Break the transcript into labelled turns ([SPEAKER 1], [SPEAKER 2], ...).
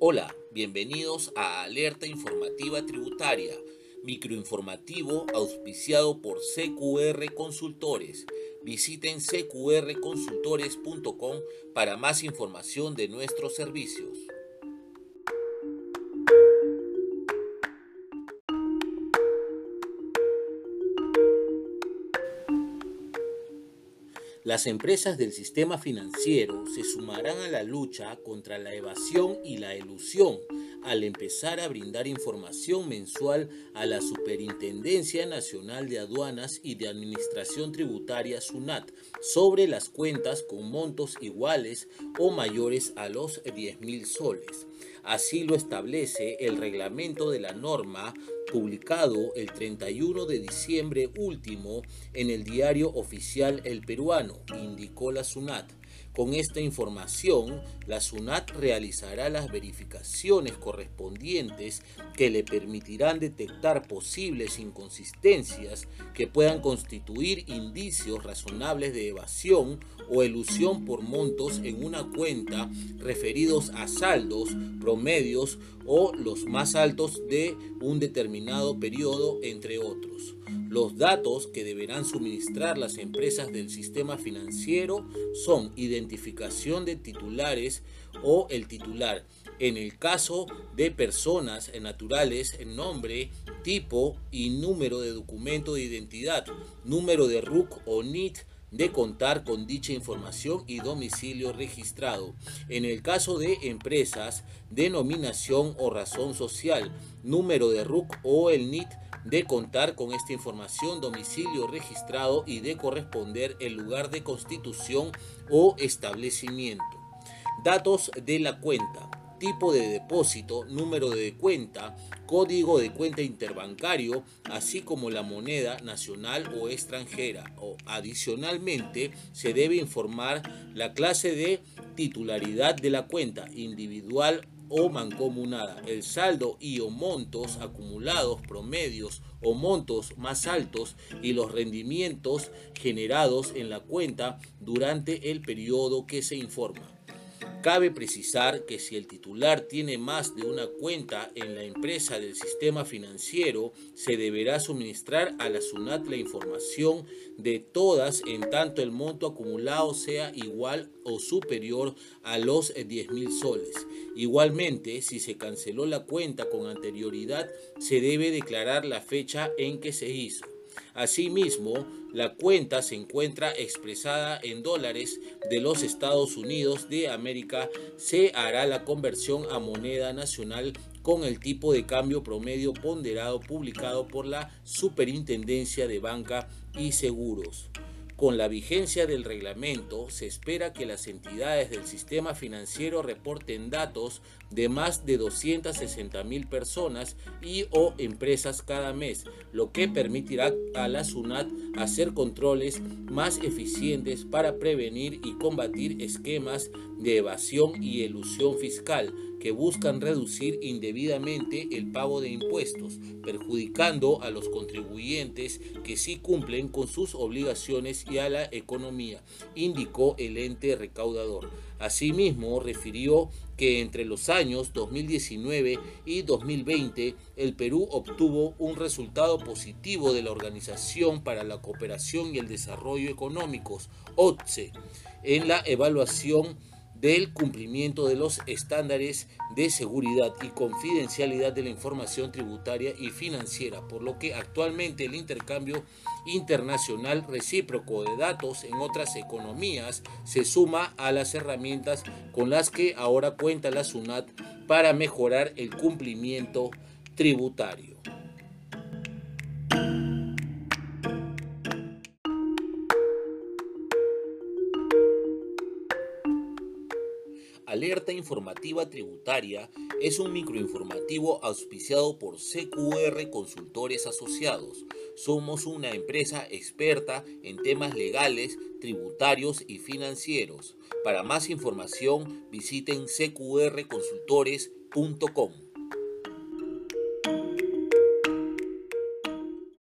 [SPEAKER 1] Hola, bienvenidos a Alerta Informativa Tributaria, microinformativo auspiciado por CQR Consultores. Visiten cqrconsultores.com para más información de nuestros servicios. Las empresas del sistema financiero se sumarán a la lucha contra la evasión y la elusión al empezar a brindar información mensual a la Superintendencia Nacional de Aduanas y de Administración Tributaria SUNAT sobre las cuentas con montos iguales o mayores a los 10 mil soles. Así lo establece el reglamento de la norma publicado el 31 de diciembre último en el diario oficial El Peruano, indicó la SUNAT. Con esta información, la SUNAT realizará las verificaciones correspondientes que le permitirán detectar posibles inconsistencias que puedan constituir indicios razonables de evasión o elusión por montos en una cuenta referidos a saldos, promedios o los más altos de un determinado periodo, entre otros. Los datos que deberán suministrar las empresas del sistema financiero son identificación de titulares o el titular. En el caso de personas naturales, nombre, tipo y número de documento de identidad, número de RUC o NIT, de contar con dicha información y domicilio registrado. En el caso de empresas, denominación o razón social, número de RUC o el NIT de contar con esta información, domicilio registrado y de corresponder el lugar de constitución o establecimiento. Datos de la cuenta tipo de depósito, número de cuenta, código de cuenta interbancario, así como la moneda nacional o extranjera. O, adicionalmente, se debe informar la clase de titularidad de la cuenta, individual o mancomunada, el saldo y o montos acumulados promedios o montos más altos y los rendimientos generados en la cuenta durante el periodo que se informa. Cabe precisar que si el titular tiene más de una cuenta en la empresa del sistema financiero, se deberá suministrar a la SUNAT la información de todas en tanto el monto acumulado sea igual o superior a los 10 mil soles. Igualmente, si se canceló la cuenta con anterioridad, se debe declarar la fecha en que se hizo. Asimismo, la cuenta se encuentra expresada en dólares de los Estados Unidos de América. Se hará la conversión a moneda nacional con el tipo de cambio promedio ponderado publicado por la Superintendencia de Banca y Seguros. Con la vigencia del reglamento, se espera que las entidades del sistema financiero reporten datos de más de 260 mil personas y o empresas cada mes, lo que permitirá a la SUNAT hacer controles más eficientes para prevenir y combatir esquemas de evasión y elusión fiscal que buscan reducir indebidamente el pago de impuestos, perjudicando a los contribuyentes que sí cumplen con sus obligaciones y a la economía, indicó el ente recaudador. Asimismo, refirió que entre los años 2019 y 2020 el Perú obtuvo un resultado positivo de la Organización para la Cooperación y el Desarrollo Económicos, OTSE, en la evaluación del cumplimiento de los estándares de seguridad y confidencialidad de la información tributaria y financiera, por lo que actualmente el intercambio internacional recíproco de datos en otras economías se suma a las herramientas con las que ahora cuenta la SUNAT para mejorar el cumplimiento tributario. Alerta Informativa Tributaria es un microinformativo auspiciado por CQR Consultores Asociados. Somos una empresa experta en temas legales, tributarios y financieros. Para más información visiten cqrconsultores.com.